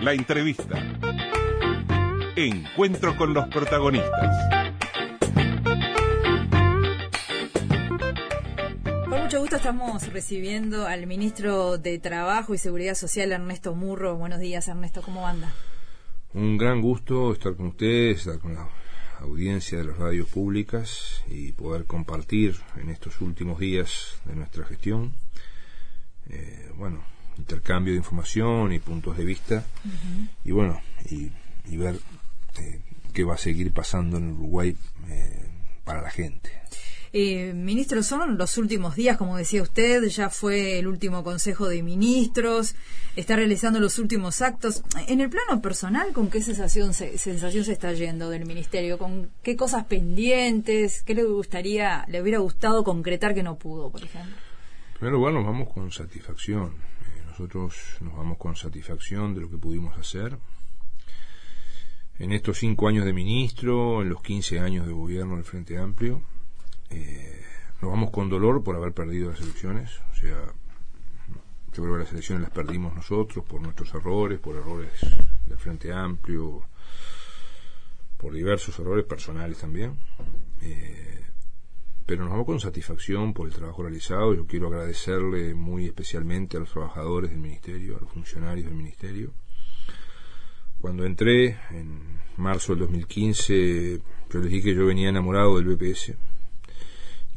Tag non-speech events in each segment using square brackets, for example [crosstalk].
La entrevista. Encuentro con los protagonistas. Con mucho gusto estamos recibiendo al ministro de Trabajo y Seguridad Social, Ernesto Murro. Buenos días, Ernesto, ¿cómo anda? Un gran gusto estar con ustedes, estar con la audiencia de las radios públicas y poder compartir en estos últimos días de nuestra gestión, eh, bueno, intercambio de información y puntos de vista y bueno, y, ver eh, qué va a seguir pasando en Uruguay eh, para la gente. Eh, ministro, son los últimos días, como decía usted, ya fue el último Consejo de Ministros, está realizando los últimos actos. En el plano personal, ¿con qué sensación se, sensación se está yendo del Ministerio? ¿Con qué cosas pendientes? ¿Qué le gustaría, le hubiera gustado concretar que no pudo, por ejemplo? Primero, bueno, nos vamos con satisfacción. Eh, nosotros nos vamos con satisfacción de lo que pudimos hacer. En estos cinco años de ministro, en los 15 años de gobierno del Frente Amplio, eh, nos vamos con dolor por haber perdido las elecciones. O sea, yo creo que las elecciones las perdimos nosotros por nuestros errores, por errores del Frente Amplio, por diversos errores personales también. Eh, pero nos vamos con satisfacción por el trabajo realizado. Yo quiero agradecerle muy especialmente a los trabajadores del Ministerio, a los funcionarios del Ministerio. Cuando entré en marzo del 2015, yo les dije que yo venía enamorado del BPS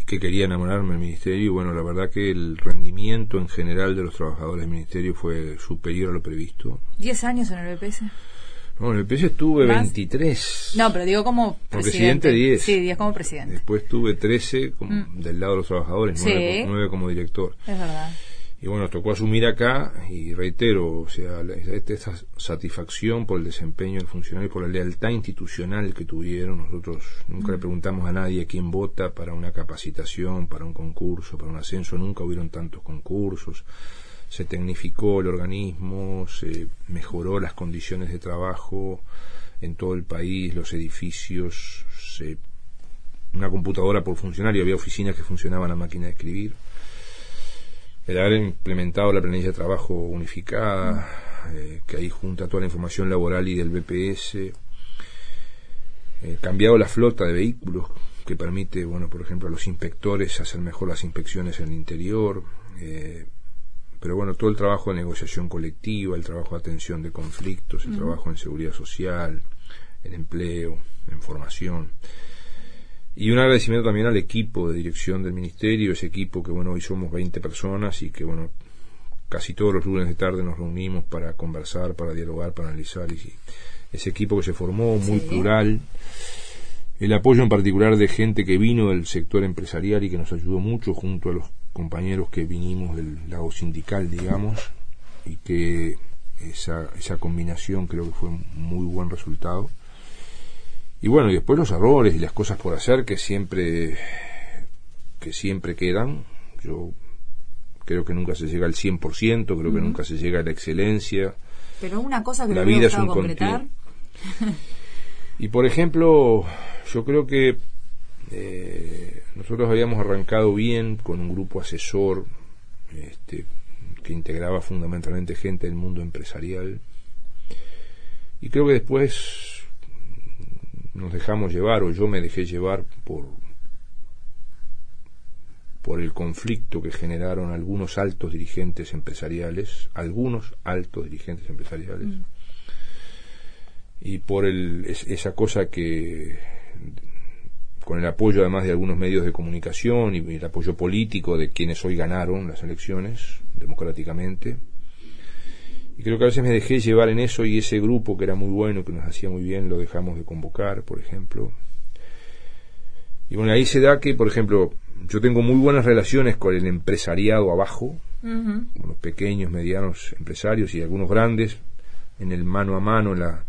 que quería enamorarme del ministerio y bueno, la verdad que el rendimiento en general de los trabajadores del ministerio fue superior a lo previsto. ¿Diez años en el BPS? No, en el BPS estuve 23. No, pero digo como presidente. presidente 10. Sí, 10 como presidente. Después tuve 13 como mm. del lado de los trabajadores, 9 como director. Es verdad. Y bueno, nos tocó asumir acá y reitero, o sea, esta satisfacción por el desempeño del funcionario, por la lealtad institucional que tuvieron. Nosotros nunca le mm. preguntamos a nadie quién vota para una capacitación, para un concurso, para un ascenso. Nunca hubieron tantos concursos. Se tecnificó el organismo, se mejoró las condiciones de trabajo en todo el país, los edificios, se, una computadora por funcionario, había oficinas que funcionaban a máquina de escribir. El haber implementado la planilla de trabajo unificada, eh, que ahí junta toda la información laboral y del BPS, eh, cambiado la flota de vehículos que permite, bueno, por ejemplo, a los inspectores hacer mejor las inspecciones en el interior, eh, pero bueno, todo el trabajo de negociación colectiva, el trabajo de atención de conflictos, el trabajo en seguridad social, en empleo, en formación. Y un agradecimiento también al equipo de dirección del ministerio, ese equipo que bueno, hoy somos 20 personas y que bueno, casi todos los lunes de tarde nos reunimos para conversar, para dialogar, para analizar. Y ese equipo que se formó, muy plural. El apoyo en particular de gente que vino del sector empresarial y que nos ayudó mucho junto a los compañeros que vinimos del lado sindical, digamos, y que esa, esa combinación creo que fue un muy buen resultado. Y bueno, y después los errores y las cosas por hacer que siempre que siempre quedan. Yo creo que nunca se llega al 100%, creo que nunca se llega a la excelencia. Pero una cosa que la vida es un concretar. [laughs] y por ejemplo, yo creo que eh, nosotros habíamos arrancado bien con un grupo asesor este, que integraba fundamentalmente gente del mundo empresarial. Y creo que después nos dejamos llevar o yo me dejé llevar por por el conflicto que generaron algunos altos dirigentes empresariales, algunos altos dirigentes empresariales, mm. y por el, esa cosa que, con el apoyo además de algunos medios de comunicación y el apoyo político de quienes hoy ganaron las elecciones democráticamente, y creo que a veces me dejé llevar en eso y ese grupo que era muy bueno, que nos hacía muy bien, lo dejamos de convocar, por ejemplo. Y bueno, ahí se da que, por ejemplo, yo tengo muy buenas relaciones con el empresariado abajo, con los pequeños, medianos empresarios y algunos grandes, en el mano a mano, en la,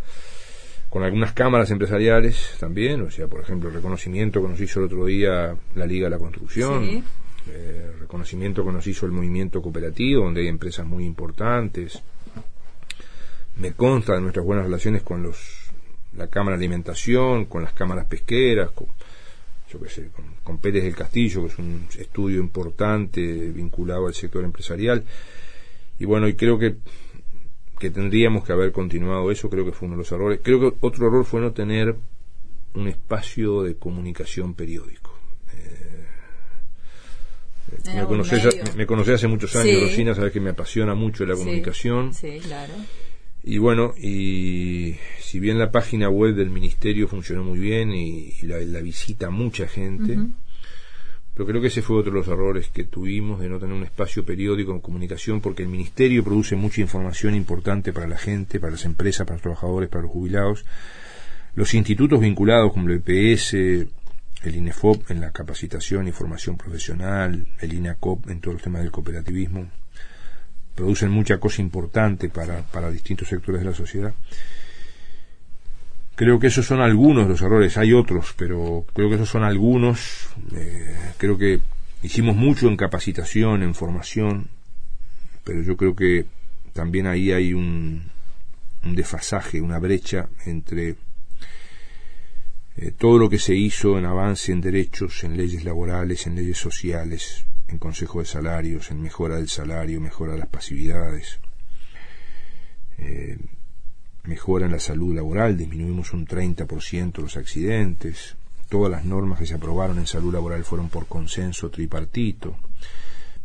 con algunas cámaras empresariales también, o sea, por ejemplo, el reconocimiento que nos hizo el otro día la Liga de la Construcción, eh, reconocimiento que nos hizo el movimiento cooperativo, donde hay empresas muy importantes, me consta de nuestras buenas relaciones con los la Cámara de Alimentación, con las cámaras pesqueras. yo qué sé, con, Pérez del Castillo, que es un estudio importante vinculado al sector empresarial. Y bueno, y creo que, que tendríamos que haber continuado eso, creo que fue uno de los errores. Creo que otro error fue no tener un espacio de comunicación periódico. Eh, me, conocí, hace muchos años, Rosina, sabes que me apasiona mucho la comunicación. Sí, claro. Y bueno, y si bien la página web del ministerio funcionó muy bien y, la, visita mucha gente, pero creo que ese fue otro de los errores que tuvimos de no tener un espacio periódico en comunicación, porque el ministerio produce mucha información importante para la gente, para las empresas, para los trabajadores, para los jubilados. Los institutos vinculados como el EPS, el INEFOP en la capacitación y formación profesional, el INACOP en todos los temas del cooperativismo, producen mucha cosa importante para, para distintos sectores de la sociedad. Creo que esos son algunos de los errores, hay otros, pero creo que esos son algunos. Eh, creo que hicimos mucho en capacitación, en formación, pero yo creo que también ahí hay un, un desfasaje, una brecha entre eh, todo lo que se hizo en avance en derechos, en leyes laborales, en leyes sociales, en consejo de salarios, en mejora del salario, mejora de las pasividades, eh, mejora en la salud laboral, disminuimos un 30% los accidentes, todas las normas que se aprobaron en salud laboral fueron por consenso tripartito,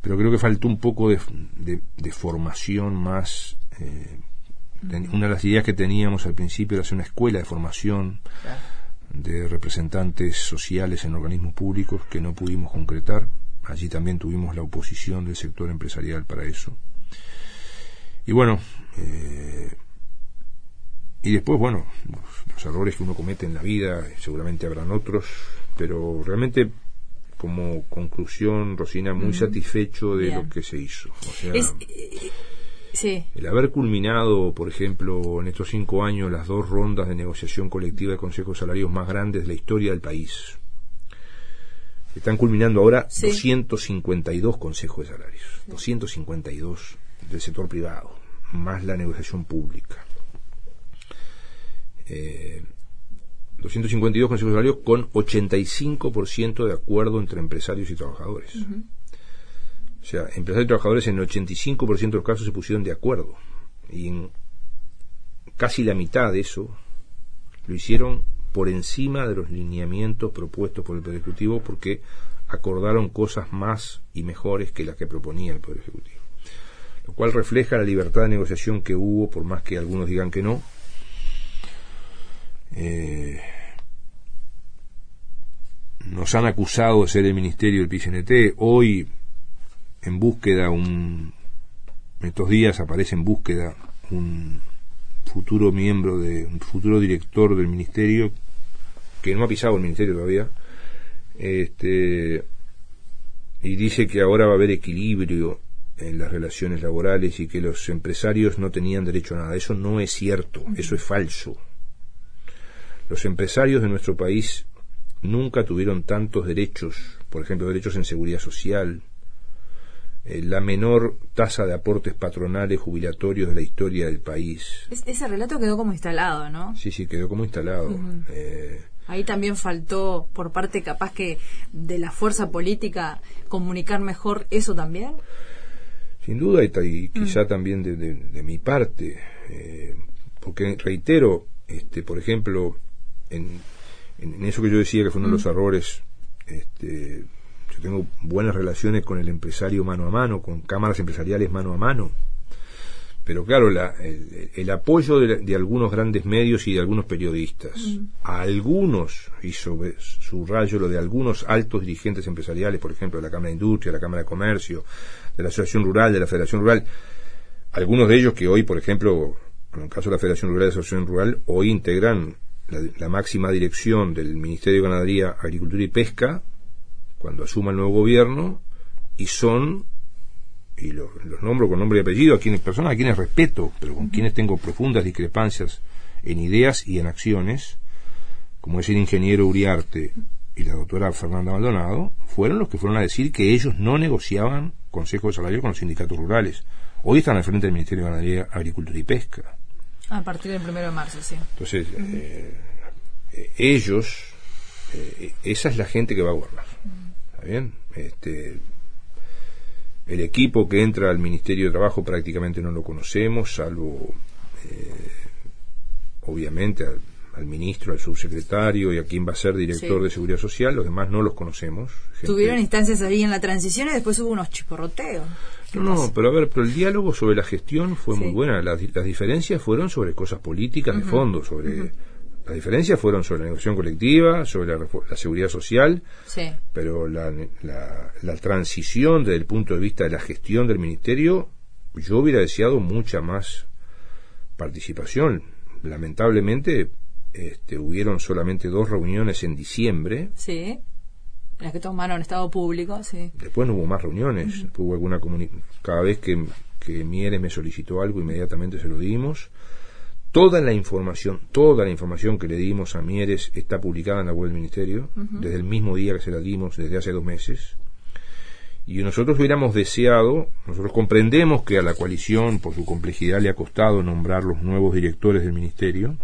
pero creo que faltó un poco de, formación más. Eh, una de las ideas que teníamos al principio era hacer una escuela de formación de representantes sociales en organismos públicos que no pudimos concretar. Allí también tuvimos la oposición del sector empresarial para eso. Y bueno, eh, y después, bueno, los, errores que uno comete en la vida, seguramente habrán otros, pero realmente como conclusión, Rosina, muy satisfecho de lo que se hizo. O sea, eh, el haber culminado, por ejemplo, en estos cinco años las dos rondas de negociación colectiva de consejos salarios más grandes de la historia del país. Están culminando ahora 252 consejos de salarios, 252 del sector privado, más la negociación pública. 252 eh, consejos de salarios con 85% de acuerdo entre empresarios y trabajadores. O sea, empresarios y trabajadores en el 85% de los casos se pusieron de acuerdo. Y en casi la mitad de eso lo hicieron por encima de los lineamientos propuestos por el Poder Ejecutivo porque acordaron cosas más y mejores que las que proponía el Poder Ejecutivo. Lo cual refleja la libertad de negociación que hubo, por más que algunos digan que no. Eh, nos han acusado de ser el ministerio del PCNT. Hoy en búsqueda un estos días aparece en búsqueda un futuro miembro de un futuro director del ministerio que no ha pisado el ministerio todavía este y dice que ahora va a haber equilibrio en las relaciones laborales y que los empresarios no tenían derecho a nada. Eso no es cierto, eso es falso. Los empresarios de nuestro país nunca tuvieron tantos derechos, por ejemplo, derechos en seguridad social, eh, la menor tasa de aportes patronales jubilatorios de la historia del país. ese relato quedó como instalado, ¿no? Sí, sí, quedó como instalado. Eh, Ahí también faltó, por parte capaz que de la fuerza política, comunicar mejor eso también. Sin duda, y, quizá mm. también de, mi parte, eh, porque reitero, este, por ejemplo, en, en, eso que yo decía que fue uno de los mm. errores este, yo tengo buenas relaciones con el empresario mano a mano, con cámaras empresariales mano a mano. Pero claro, el, apoyo de, algunos grandes medios y de algunos periodistas, a algunos, hizo rayo lo de algunos altos dirigentes empresariales, por ejemplo, de la Cámara de Industria, de la Cámara de Comercio, de la Asociación Rural, de la Federación Rural, algunos de ellos que hoy, por ejemplo, en el caso de la Federación Rural y la Asociación Rural, hoy integran la máxima dirección del Ministerio de Ganadería, Agricultura y Pesca, cuando asuma el nuevo gobierno y son y los, nombro con nombre y apellido a quienes personas a quienes respeto pero con quienes tengo profundas discrepancias en ideas y en acciones como es el ingeniero Uriarte y la doctora Fernanda Maldonado fueron los que fueron a decir que ellos no negociaban consejos de salario con los sindicatos rurales. Hoy están al frente del Ministerio de Ganadería Agricultura y Pesca a partir del primero de marzo sí entonces eh, ellos eh, esa es la gente que va a gobernar. ¿Está bien? Este, el equipo que entra al Ministerio de Trabajo prácticamente no lo conocemos, salvo, eh, obviamente, al, ministro, al subsecretario y a quien va a ser director de Seguridad Social. Los demás no los conocemos. Tuvieron instancias ahí en la transición y después hubo unos chiporroteos. No, pero a ver, pero el diálogo sobre la gestión fue muy buena. Las, diferencias fueron sobre cosas políticas de fondo, sobre... Las diferencias fueron sobre la negociación colectiva, sobre la, seguridad social, pero la, la, transición desde el punto de vista de la gestión del ministerio, yo hubiera deseado mucha más participación. Lamentablemente, este, hubieron solamente dos reuniones en diciembre. Sí, las que tomaron estado público, sí. Después no hubo más reuniones, hubo alguna cada vez que, que Mieres me solicitó algo, inmediatamente se lo dimos. Toda la información, toda la información que le dimos a Mieres está publicada en la web del Ministerio, desde el mismo día que se la dimos, desde hace dos meses. Y nosotros hubiéramos deseado, nosotros comprendemos que a la coalición, por su complejidad, le ha costado nombrar los nuevos directores del Ministerio,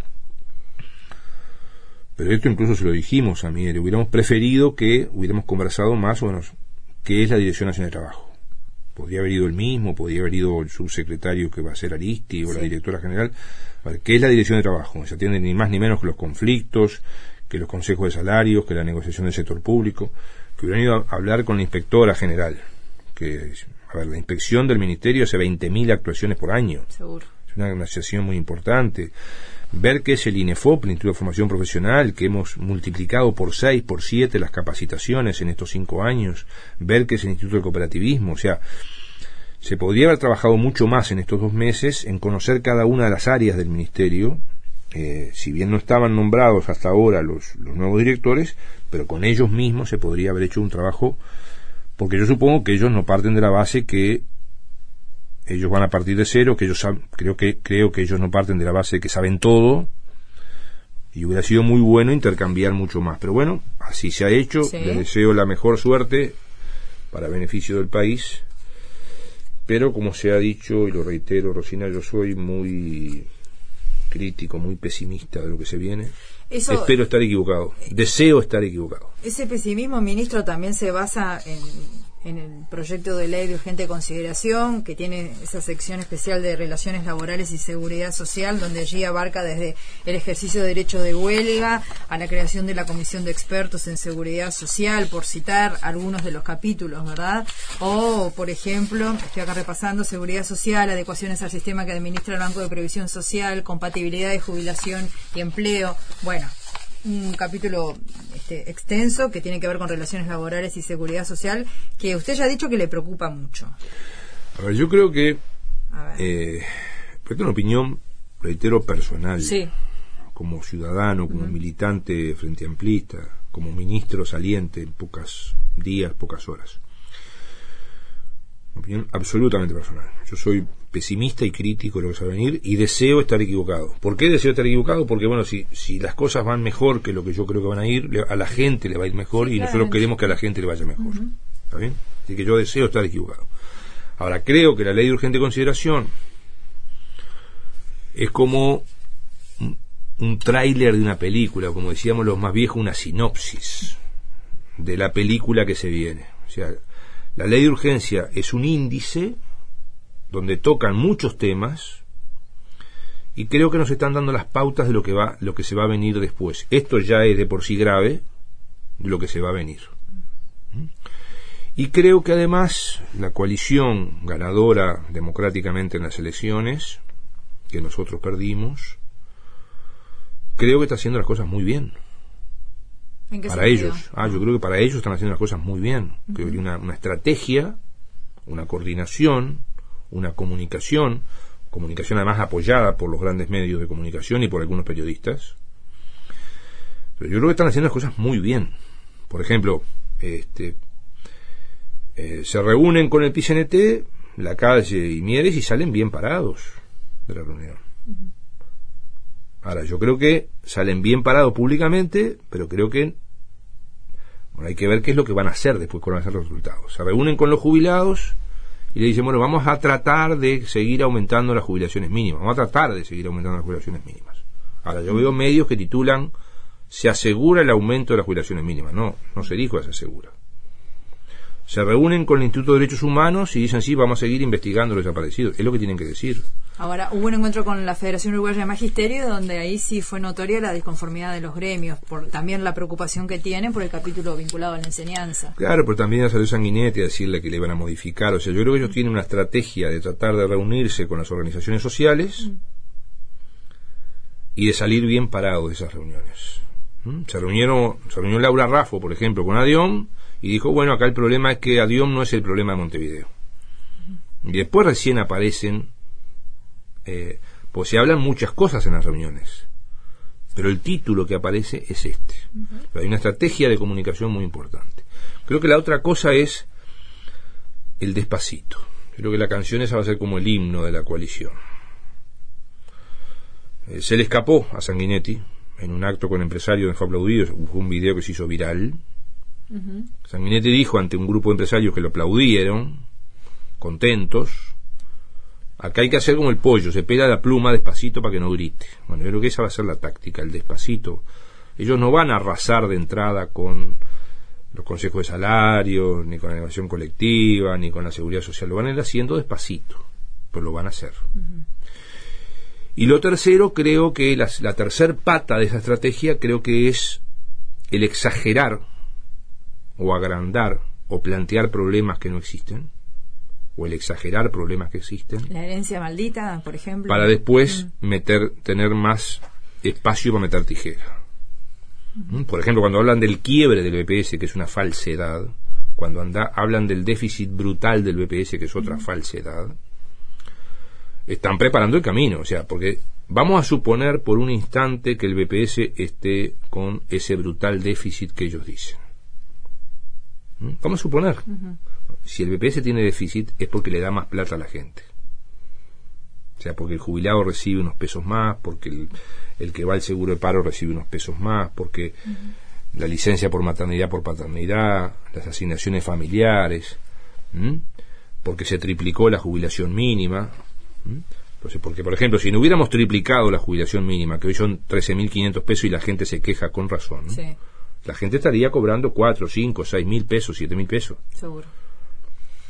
pero esto incluso se lo dijimos a Mieres, hubiéramos preferido que hubiéramos conversado más o menos qué es la Dirección Nacional de Trabajo podría haber ido el mismo, podría haber ido el subsecretario que va a ser Aristi o la directora general, ¿qué es la dirección de trabajo? Se atiende ni más ni menos que los conflictos, que los consejos de salarios, que la negociación del sector público, que hubieran ido a hablar con la inspectora general, que, a ver, la inspección del ministerio hace 20.000 actuaciones por año. Seguro. Es una negociación muy importante. Ver qué es el INEFOP, el Instituto de Formación Profesional, que hemos multiplicado por 6, por 7 las capacitaciones en estos cinco años. Ver qué es el Instituto de Cooperativismo. O sea, se podría haber trabajado mucho más en estos dos meses en conocer cada una de las áreas del Ministerio, eh, si bien no estaban nombrados hasta ahora los, nuevos directores, pero con ellos mismos se podría haber hecho un trabajo, porque yo supongo que ellos no parten de la base que ellos van a partir de cero, que ellos creo que creo que ellos no parten de la base de que saben todo y hubiera sido muy bueno intercambiar mucho más. Pero bueno, así se ha hecho. Les deseo la mejor suerte para beneficio del país pero como se ha dicho, y lo reitero, Rosina, yo soy muy crítico, muy pesimista de lo que se viene. Espero estar equivocado. Deseo estar equivocado. Ese pesimismo, ministro, también se basa en en el proyecto de ley de urgente consideración, que tiene esa sección especial de relaciones laborales y seguridad social, donde allí abarca desde el ejercicio de derecho de huelga a la creación de la comisión de expertos en seguridad social, por citar algunos de los capítulos, ¿verdad? O, por ejemplo, estoy acá repasando, seguridad social, adecuaciones al sistema que administra el Banco de Previsión Social, compatibilidad de jubilación y empleo. Bueno, un capítulo este, extenso que tiene que ver con relaciones laborales y seguridad social, que usted ya ha dicho que le preocupa mucho. A ver, yo creo que, eh, es una opinión, reitero, personal. Sí. Como ciudadano, como militante frente amplista, como ministro saliente en pocos días, pocas horas opinión absolutamente personal. Yo soy pesimista y crítico de lo que va a venir y deseo estar equivocado. ¿Por qué deseo estar equivocado? Porque, bueno, si, si las cosas van mejor que lo que yo creo que van a ir, a la gente le va a ir mejor y nosotros queremos que a la gente le vaya mejor. ¿Está bien? Así que yo deseo estar equivocado. Ahora, creo que la ley de urgente consideración es como un, un tráiler de una película, como decíamos los más viejos, una sinopsis de la película que se viene. O sea, la ley de urgencia es un índice donde tocan muchos temas y creo que nos están dando las pautas de lo que va lo que se va a venir después. Esto ya es de por sí grave lo que se va a venir. Y creo que además la coalición ganadora democráticamente en las elecciones que nosotros perdimos creo que está haciendo las cosas muy bien para ellos. Ah, yo creo que para ellos están haciendo las cosas muy bien. que una, una estrategia, una coordinación, una comunicación, comunicación además apoyada por los grandes medios de comunicación y por algunos periodistas. Pero yo creo que están haciendo las cosas muy bien. Por ejemplo, este, eh, se reúnen con el PCNT, la calle y Mieres y salen bien parados de la reunión. Ahora, yo creo que salen bien parados públicamente, pero creo que hay que ver qué es lo que van a hacer después, con van a los resultados. Se reúnen con los jubilados y le dicen, bueno, vamos a tratar de seguir aumentando las jubilaciones mínimas, vamos a tratar de seguir aumentando las jubilaciones mínimas. Ahora, yo veo medios que titulan se asegura el aumento de las jubilaciones mínimas. No, no se dijo que se asegura. Se reúnen con el Instituto de Derechos Humanos y dicen, sí, vamos a seguir investigando los desaparecidos. Es lo que tienen que decir. Ahora, hubo un encuentro con la Federación Uruguaya de Magisterio donde ahí sí fue notoria la disconformidad de los gremios, por también la preocupación que tienen por el capítulo vinculado a la enseñanza. Claro, pero también salió Sanguinetti a decirle que le iban a modificar. O sea, yo creo que ellos tienen una estrategia de tratar de reunirse con las organizaciones sociales y de salir bien parados de esas reuniones. ¿Mm? Se reunieron, se reunió Laura Raffo, por ejemplo, con Adión y dijo, bueno, acá el problema es que Adión no es el problema de Montevideo. Y después recién aparecen eh, pues se hablan muchas cosas en las reuniones, pero el título que aparece es este. Hay una estrategia de comunicación muy importante. Creo que la otra cosa es el despacito. Creo que la canción esa va a ser como el himno de la coalición. Eh, se le escapó a Sanguinetti en un acto con empresarios fue aplaudido, fue un video que se hizo viral. Sanguinetti dijo ante un grupo de empresarios que lo aplaudieron, contentos, Acá hay que hacer como el pollo, se pega la pluma despacito para que no grite. Bueno, yo creo que esa va a ser la táctica, el despacito. Ellos no van a arrasar de entrada con los consejos de salario, ni con la negociación colectiva, ni con la seguridad social. Lo van a ir haciendo despacito, pero lo van a hacer. Y lo tercero, creo que la, la tercer pata de esa estrategia, creo que es el exagerar o agrandar o plantear problemas que no existen o el exagerar problemas que existen. La herencia maldita, por ejemplo. Para después mm. meter, tener más espacio para meter tijera. ¿Mm? Por ejemplo, cuando hablan del quiebre del BPS, que es una falsedad, cuando anda, hablan del déficit brutal del BPS, que es otra falsedad, están preparando el camino, o sea, porque vamos a suponer por un instante que el BPS esté con ese brutal déficit que ellos dicen. ¿Mm? Vamos a suponer si el BPS tiene déficit es porque le da más plata a la gente. O sea, porque el jubilado recibe unos pesos más, porque el, que va al seguro de paro recibe unos pesos más, porque la licencia por maternidad, por paternidad, las asignaciones familiares, porque se triplicó la jubilación mínima. Entonces, porque, por ejemplo, si no hubiéramos triplicado la jubilación mínima, que hoy son 13.500 pesos y la gente se queja con razón, la gente estaría cobrando 4, 5, 6 mil pesos, 7 mil pesos. Seguro.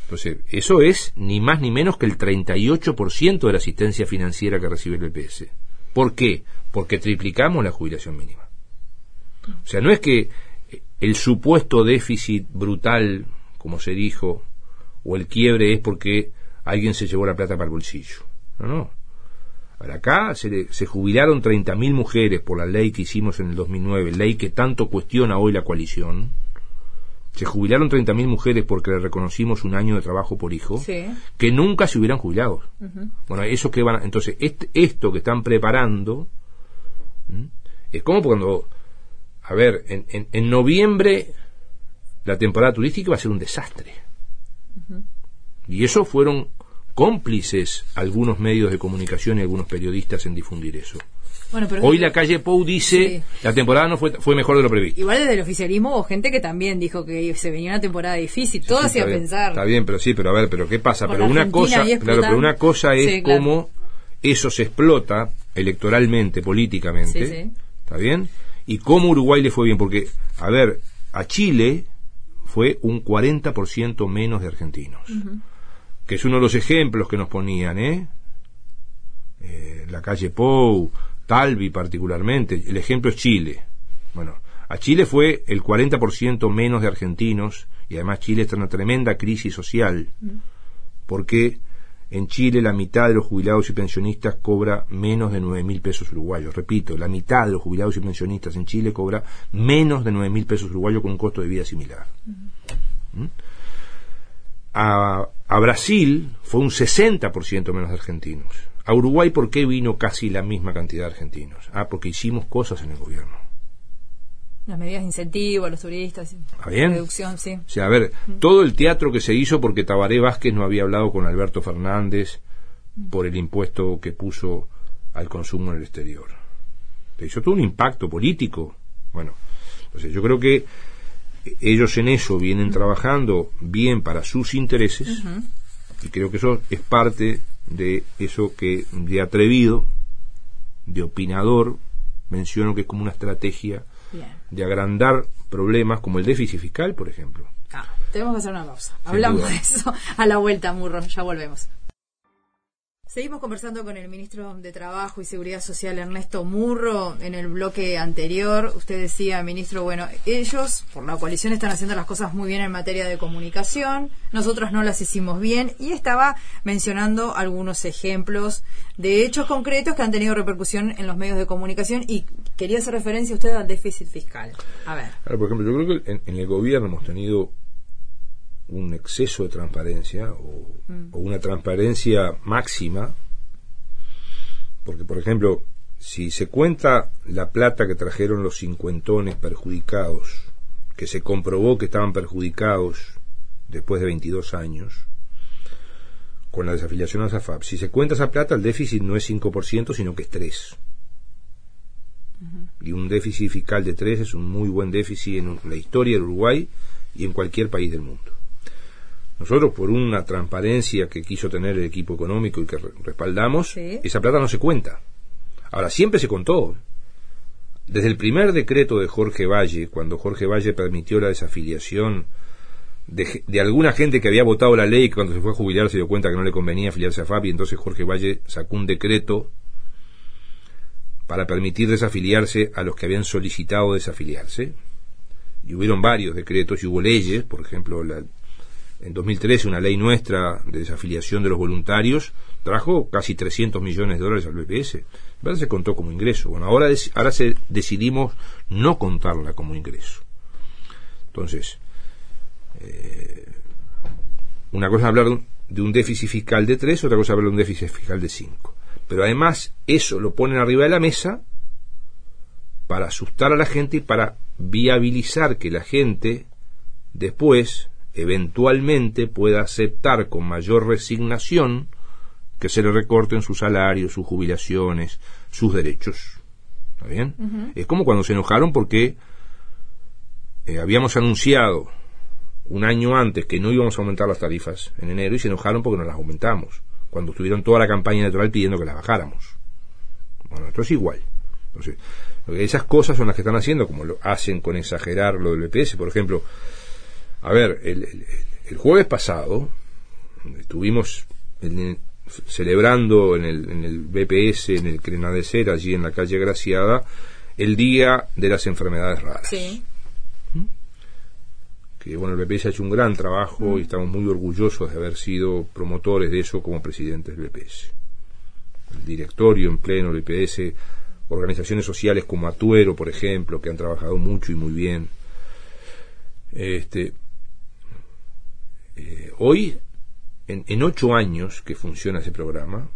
Entonces, eso es ni más ni menos que el 38% de la asistencia financiera que recibe el BPS. ¿Por qué? Porque triplicamos la jubilación mínima. O sea, no es que el supuesto déficit brutal, como se dijo, o el quiebre es porque alguien se llevó la plata para el bolsillo. No, no. Ahora, acá se, se jubilaron 30.000 mujeres por la ley que hicimos en el 2009, ley que tanto cuestiona hoy la coalición. Se jubilaron 30.000 mujeres porque le reconocimos un año de trabajo por hijo, que nunca se hubieran jubilado. Bueno, eso que van entonces este, esto que están preparando es como cuando a ver, en, en, noviembre la temporada turística va a ser un desastre. Y eso fueron cómplices algunos medios de comunicación y algunos periodistas en difundir eso. Hoy la calle Pou dice la temporada no fue, fue mejor de lo previsto. Igual desde el oficialismo hubo gente que también dijo que se venía una temporada difícil, todo hacía pensar. Está bien, pero sí, pero a ver, pero ¿qué pasa? pero una cosa, claro, pero una cosa es cómo eso se explota electoralmente, políticamente, ¿está bien? Y cómo Uruguay le fue bien, porque, a ver, a Chile fue un 40% menos de argentinos, que es uno de los ejemplos que nos ponían, ¿eh? eh la calle Pou, Talvi particularmente, el ejemplo es Chile. Bueno, a Chile fue el 40% menos de argentinos y además Chile está en una tremenda crisis social porque en Chile la mitad de los jubilados y pensionistas cobra menos de 9 mil pesos uruguayos. Repito, la mitad de los jubilados y pensionistas en Chile cobra menos de 9 mil pesos uruguayos con un costo de vida similar. ¿Mm? A, a Brasil fue un 60% menos de argentinos. A Uruguay, ¿por qué vino casi la misma cantidad de argentinos? Ah, porque hicimos cosas en el gobierno. Las medidas de incentivo a los turistas. ¿Está bien? Reducción, sí. O sea, a ver, todo el teatro que se hizo porque Tabaré Vázquez no había hablado con Alberto Fernández por el impuesto que puso al consumo en el exterior. Se hizo todo un impacto político. Bueno, entonces yo creo que ellos en eso vienen trabajando bien para sus intereses y creo que eso es parte de eso que de atrevido, de opinador, menciono que es como una estrategia de agrandar problemas como el déficit fiscal, por ejemplo. Ah, tenemos que hacer una pausa. Hablamos de eso a la vuelta, Murro. Ya volvemos. Seguimos conversando con el ministro de Trabajo y Seguridad Social, Ernesto Murro. En el bloque anterior, usted decía, ministro, bueno, ellos, por la coalición, están haciendo las cosas muy bien en materia de comunicación, nosotros no las hicimos bien, y estaba mencionando algunos ejemplos de hechos concretos que han tenido repercusión en los medios de comunicación y quería hacer referencia usted al déficit fiscal. A ver. por ejemplo, yo creo que en, en el gobierno hemos tenido un exceso de transparencia mm. o, una transparencia máxima, porque por ejemplo, si se cuenta la plata que trajeron los cincuentones perjudicados, que se comprobó que estaban perjudicados después de 22 años, con la desafiliación a SAFAP, si se cuenta esa plata, el déficit no es 5%, sino que es 3%. Y un déficit fiscal de 3 es un muy buen déficit en la historia del Uruguay y en cualquier país del mundo. Nosotros, por una transparencia que quiso tener el equipo económico y que respaldamos, esa plata no se cuenta. Ahora, siempre se contó. Desde el primer decreto de Jorge Valle, cuando Jorge Valle permitió la desafiliación de, de, alguna gente que había votado la ley, que cuando se fue a jubilar se dio cuenta que no le convenía afiliarse a FAPI, entonces Jorge Valle sacó un decreto para permitir desafiliarse a los que habían solicitado desafiliarse. Y hubieron varios decretos y hubo leyes, por ejemplo, la, en 2013 una ley nuestra de desafiliación de los voluntarios trajo casi 300 millones de dólares al BPS. ¿Verdad? Se contó como ingreso. Bueno, ahora, ahora se, decidimos no contarla como ingreso. Entonces, eh, una cosa es hablar de un déficit fiscal de 3, otra cosa es hablar de un déficit fiscal de 5. Pero además, eso lo ponen arriba de la mesa para asustar a la gente y para viabilizar que la gente después eventualmente pueda aceptar con mayor resignación que se le recorten sus salarios, sus jubilaciones, sus derechos. ¿Está bien? Es como cuando se enojaron porque eh, habíamos anunciado un año antes que no íbamos a aumentar las tarifas en enero y se enojaron porque no las aumentamos, cuando estuvieron toda la campaña electoral pidiendo que las bajáramos. Bueno, esto es igual. Entonces, esas cosas son las que están haciendo, como lo hacen con exagerar lo del BPS, por ejemplo, a ver, el, jueves pasado estuvimos celebrando en el, en el BPS, en el Crenadecer, allí en la calle Graciada, el Día de las Enfermedades Raras. Sí. ¿Mm? Que bueno, el BPS ha hecho un gran trabajo y estamos muy orgullosos de haber sido promotores de eso como presidentes del BPS. El directorio en pleno del BPS, organizaciones sociales como Atuero, por ejemplo, que han trabajado mucho y muy bien. Este, eh, hoy, en, ocho años que funciona ese programa,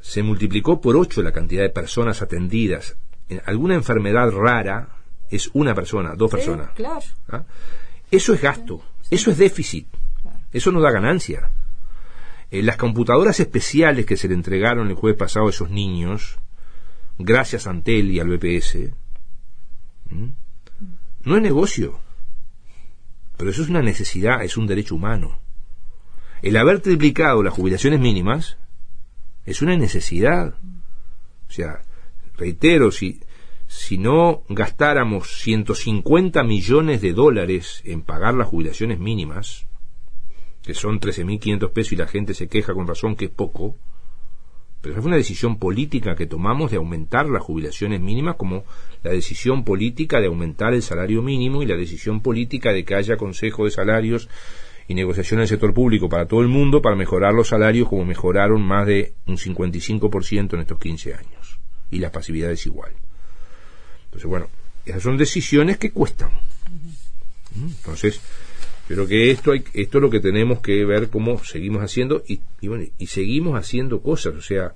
se multiplicó por ocho la cantidad de personas atendidas. En alguna enfermedad rara es una persona, dos personas. Claro. ¿Ah? Eso es gasto, eso es déficit, eso no da ganancia. Eh, las computadoras especiales que se le entregaron el jueves pasado a esos niños, gracias a Antel y al BPS, no es negocio. Pero eso es una necesidad, es un derecho humano. El haber triplicado las jubilaciones mínimas es una necesidad. O sea, reitero, si, si no gastáramos 150 millones de dólares en pagar las jubilaciones mínimas, que son 13.500 pesos y la gente se queja con razón que es poco, pero esa fue una decisión política que tomamos de aumentar las jubilaciones mínimas como la decisión política de aumentar el salario mínimo y la decisión política de que haya consejo de salarios y negociación en el sector público para todo el mundo para mejorar los salarios como mejoraron más de un 55% en estos 15 años. Y la pasividad es igual. Entonces, bueno, esas son decisiones que cuestan. ¿Mm? Entonces, pero que esto hay, esto es lo que tenemos que ver cómo seguimos haciendo y, y bueno, y seguimos haciendo cosas, o sea,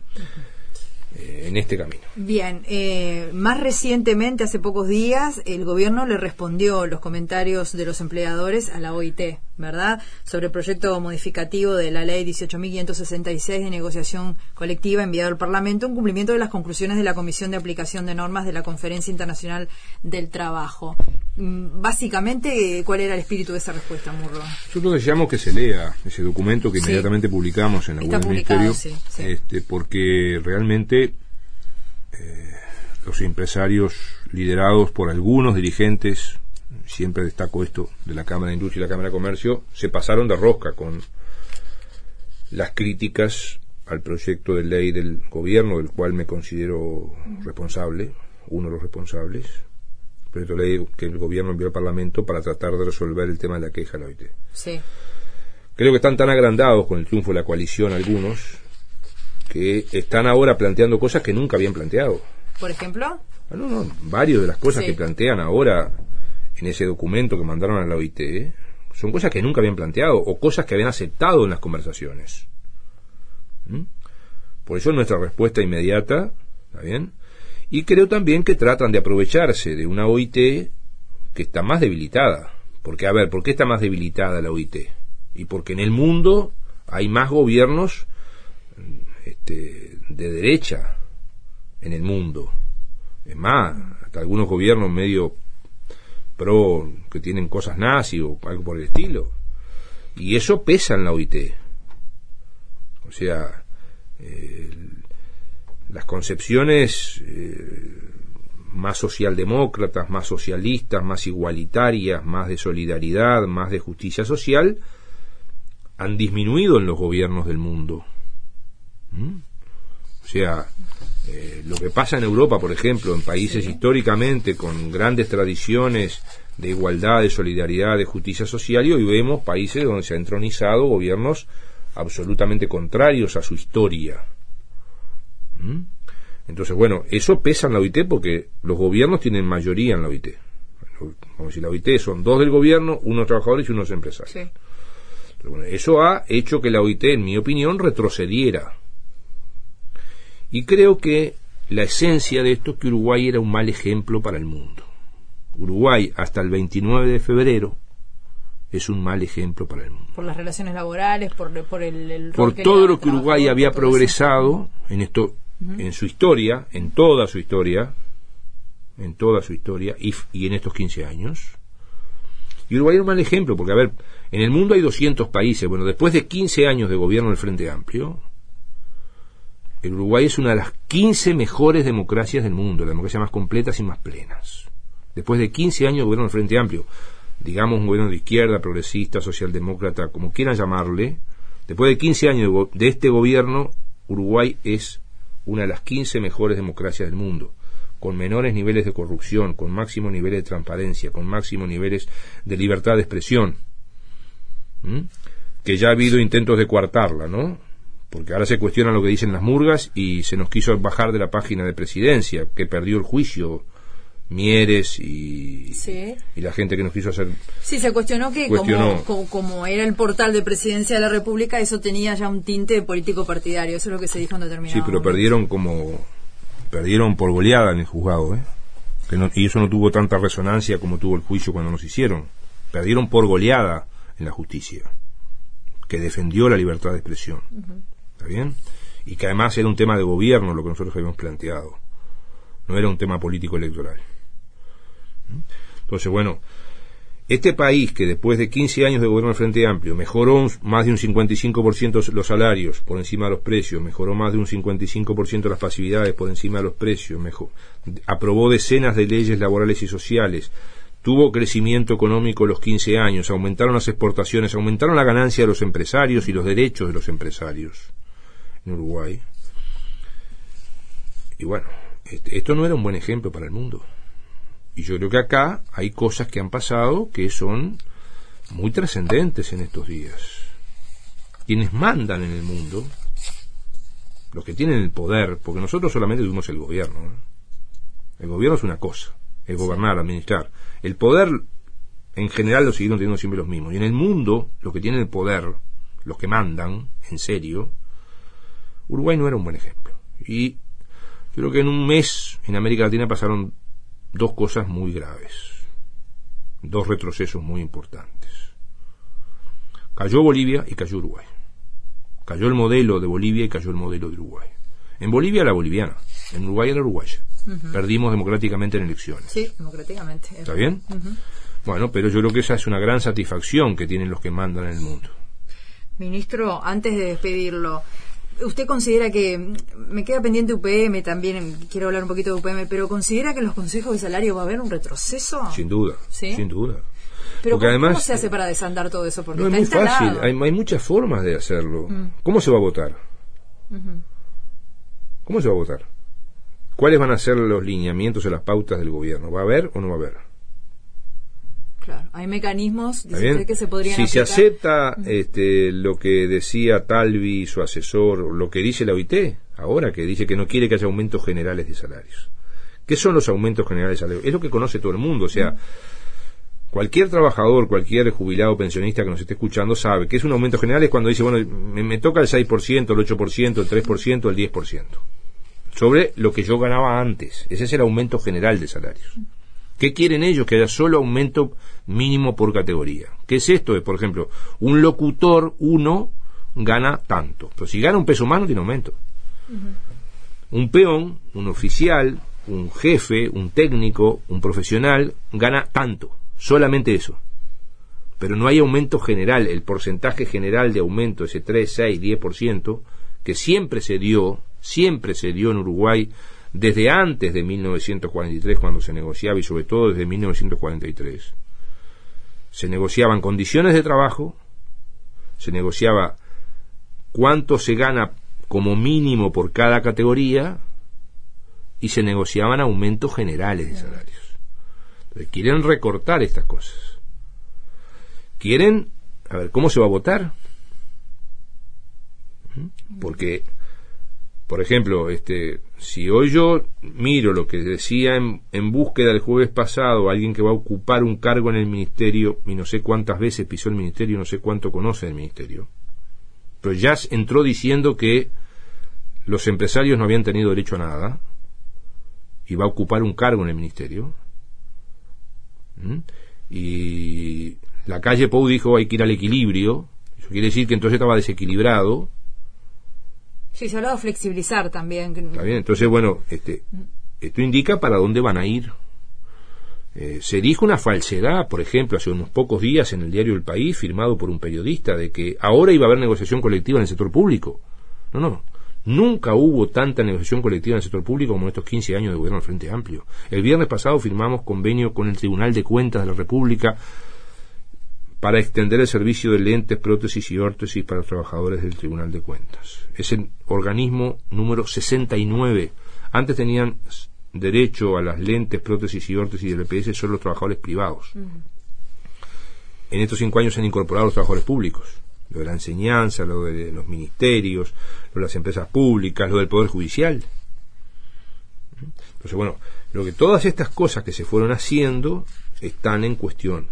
en este camino. Bien, eh, más recientemente, hace pocos días, el gobierno le respondió los comentarios de los empleadores a la OIT, ¿verdad? Sobre el proyecto modificativo de la ley 18.566 de negociación colectiva enviado al Parlamento en cumplimiento de las conclusiones de la Comisión de Aplicación de Normas de la Conferencia Internacional del Trabajo. Mm, básicamente, ¿cuál era el espíritu de esa respuesta, Murro? Yo deseamos que se lea ese documento que inmediatamente publicamos en la web del Ministerio, Este, porque realmente eh, los empresarios liderados por algunos dirigentes, siempre destaco esto de la Cámara de Industria y la Cámara de Comercio, se pasaron de rosca con las críticas al proyecto de ley del gobierno, del cual me considero responsable, uno de los responsables, proyecto de ley que el gobierno envió al Parlamento para tratar de resolver el tema de la queja de la OIT. Sí. Creo que están tan agrandados con el triunfo de la coalición algunos que están ahora planteando cosas que nunca habían planteado. Por ejemplo. Ah, no, no, varios de las cosas Sí. que plantean ahora en ese documento que mandaron a la OIT son cosas que nunca habían planteado o cosas que habían aceptado en las conversaciones. ¿Mm? Por eso nuestra respuesta inmediata, ¿está bien? Y creo también que tratan de aprovecharse de una OIT que está más debilitada. Porque, a ver, ¿por qué está más debilitada la OIT? Y porque en el mundo hay más gobiernos este, de derecha en el mundo. Es más, hasta algunos gobiernos medio pro que tienen cosas nazi o algo por el estilo. Y eso pesa en la OIT. O sea, las concepciones eh, más socialdemócratas, más socialistas, más igualitarias, más de solidaridad, más de justicia social, han disminuido en los gobiernos del mundo. ¿Mm? O sea, eh, lo que pasa en Europa, por ejemplo, en países históricamente con grandes tradiciones de igualdad, de solidaridad, de justicia social, y hoy vemos países donde se han entronizado gobiernos absolutamente contrarios a su historia. ¿Mm? Entonces, bueno, eso pesa en la OIT porque los gobiernos tienen mayoría en la OIT. Como si la OIT son dos del gobierno, unos trabajadores y unos empresarios. Sí. Pero bueno, eso ha hecho que la OIT, en mi opinión, retrocediera. Y creo que la esencia de esto es que Uruguay era un mal ejemplo para el mundo. Uruguay, hasta el 29 de febrero, es un mal ejemplo para el mundo. Por las relaciones laborales, por, por el, Por todo lo que Uruguay había progresado en esto, en su historia, en toda su historia, en toda su historia y, y en estos 15 años. Y Uruguay era un mal ejemplo, porque a ver, en el mundo hay 200 países. Bueno, después de 15 años de gobierno del Frente Amplio, el Uruguay es una de las 15 mejores democracias del mundo, las democracias más completas y más plenas. Después de 15 años de gobierno del Frente Amplio, digamos un gobierno de izquierda, progresista, socialdemócrata, como quieran llamarle, después de 15 años de, este gobierno, Uruguay es una de las 15 mejores democracias del mundo, con menores niveles de corrupción, con máximos niveles de transparencia, con máximos niveles de libertad de expresión. Que ya ha habido intentos de coartarla, ¿no? Porque ahora se cuestiona lo que dicen las murgas y se nos quiso bajar de la página de presidencia, que perdió el juicio Mieres y, Sí. y la gente que nos quiso hacer Sí, se cuestionó que Cuestionó. Como, como, era el portal de presidencia de la República, eso tenía ya un tinte político partidario. Eso es lo que se dijo en determinado Sí, pero momento. perdieron como perdieron por goleada en el juzgado, ¿eh? Que no- y eso no tuvo tanta resonancia como tuvo el juicio cuando nos hicieron. Perdieron por goleada en la justicia, que defendió la libertad de expresión. ¿Está bien? Y que además era un tema de gobierno lo que nosotros habíamos planteado. No era un tema político electoral. Entonces, bueno, este país que después de 15 años de gobierno del Frente Amplio mejoró más de un 55% los salarios por encima de los precios, mejoró más de un 55% las pasividades por encima de los precios, mejo- aprobó decenas de leyes laborales y sociales, tuvo crecimiento económico los 15 años, aumentaron las exportaciones, aumentaron la ganancia de los empresarios y los derechos de los empresarios en Uruguay. Y bueno, esto no era un buen ejemplo para el mundo. Y yo creo que acá hay cosas que han pasado que son muy trascendentes en estos días. Quienes mandan en el mundo, los que tienen el poder, porque nosotros solamente tuvimos el gobierno. ¿no? El gobierno es una cosa, es gobernar, administrar. El poder, en general, lo siguieron teniendo siempre los mismos. Y en el mundo, los que tienen el poder, los que mandan, en serio, Uruguay no era un buen ejemplo. Y yo creo que en un mes en América Latina pasaron dos cosas muy graves, dos retrocesos muy importantes. Cayó Bolivia y cayó Uruguay. Cayó el modelo de Bolivia y cayó el modelo de Uruguay. En Bolivia la boliviana, en Uruguay la uruguaya. Perdimos democráticamente en elecciones. Sí, democráticamente. ¿Está bien? Bueno, pero yo creo que esa es una gran satisfacción que tienen los que mandan en el mundo. Ministro, antes de despedirlo, ¿Usted considera que, me queda pendiente UPM también, quiero hablar un poquito de UPM, pero considera que en los consejos de salario va a haber un retroceso? Sin duda, ¿Sí? sin duda. Pero Porque ¿cómo, además, cómo se hace para desandar todo eso? Porque No es muy instalado. fácil, hay, hay muchas formas de hacerlo. ¿Cómo se va a votar? ¿Cómo se va a votar? ¿Cuáles van a ser los lineamientos o las pautas del gobierno? ¿Va a haber o no va a haber? Claro, hay mecanismos, ¿Está dice que se podrían si se acepta este, lo que decía Talvi, su asesor, lo que dice la OIT, ahora que dice que no quiere que haya aumentos generales de salarios. ¿Qué son los aumentos generales de salarios? Es lo que conoce todo el mundo, o sea, cualquier trabajador, cualquier jubilado pensionista que nos esté escuchando sabe que es un aumento general es cuando dice, bueno, me, me toca el 6%, el 8%, el 3%, el 10%, sobre lo que yo ganaba antes. Ese es el aumento general de salarios. ¿Qué quieren ellos? Que haya solo aumento mínimo por categoría. ¿Qué es esto? Es, por ejemplo, un locutor, uno, gana tanto. Pero si gana un peso más, no tiene aumento. Un peón, un oficial, un jefe, un técnico, un profesional, gana tanto. Solamente eso. Pero no hay aumento general. El porcentaje general de aumento, ese 3, 6, 10%, que siempre se dio, siempre se dio en Uruguay desde antes de 1943 cuando se negociaba y sobre todo desde 1943. Se negociaban condiciones de trabajo, se negociaba cuánto se gana como mínimo por cada categoría y se negociaban aumentos generales de salarios. Entonces, quieren recortar estas cosas. Quieren, a ver, ¿cómo se va a votar? ¿Mm? Porque por ejemplo, este, si hoy yo miro lo que decía en, búsqueda el jueves pasado, alguien que va a ocupar un cargo en el ministerio, y no sé cuántas veces pisó el ministerio, no sé cuánto conoce el ministerio, pero ya entró diciendo que los empresarios no habían tenido derecho a nada, y va a ocupar un cargo en el ministerio. Y la calle Pou dijo hay que ir al equilibrio, eso quiere decir que entonces estaba desequilibrado, Sí, se ha hablado de flexibilizar también. Está bien, entonces, bueno, este, esto indica para dónde van a ir. Eh, se dijo una falsedad, por ejemplo, hace unos pocos días en el diario El País, firmado por un periodista, de que ahora iba a haber negociación colectiva en el sector público. No, no. Nunca hubo tanta negociación colectiva en el sector público como en estos 15 años de gobierno del Frente Amplio. El viernes pasado firmamos convenio con el Tribunal de Cuentas de la República para extender el servicio de lentes, prótesis y órtesis para los trabajadores del Tribunal de Cuentas. Es el organismo número 69. Antes tenían derecho a las lentes, prótesis y órtesis del EPS solo los trabajadores privados. Uh -huh. En estos cinco años se han incorporado los trabajadores públicos. Lo de la enseñanza, lo de ministerios, lo de las empresas públicas, lo del Poder Judicial. Entonces, bueno, lo que todas estas cosas que se fueron haciendo están en cuestión.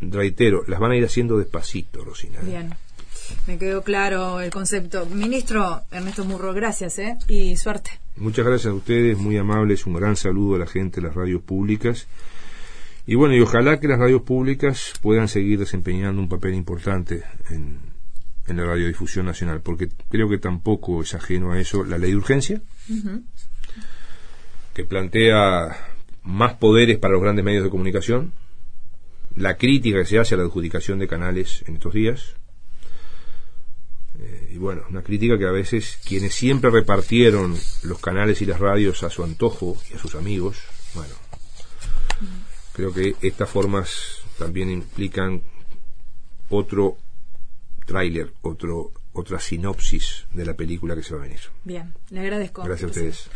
Reitero, las van a ir haciendo despacito, Rosina. Bien. Me quedó claro el concepto. Ministro Ernesto Murro, gracias, ¿eh? Y suerte. Muchas gracias a ustedes, muy amables. Un gran saludo a la gente de las radios públicas. Y bueno, y ojalá que las radios públicas puedan seguir desempeñando un papel importante en, en la radiodifusión nacional, porque creo que tampoco es ajeno a eso la ley de urgencia, uh -huh. que plantea más poderes para los grandes medios de comunicación, la crítica que se hace a la adjudicación de canales en estos días, eh, y bueno, una crítica que a veces quienes siempre repartieron los canales y las radios a su antojo y a sus amigos, bueno, creo que estas formas también implican otro tráiler, otro otra sinopsis de la película que se va a venir. Bien, le agradezco. Gracias a ustedes.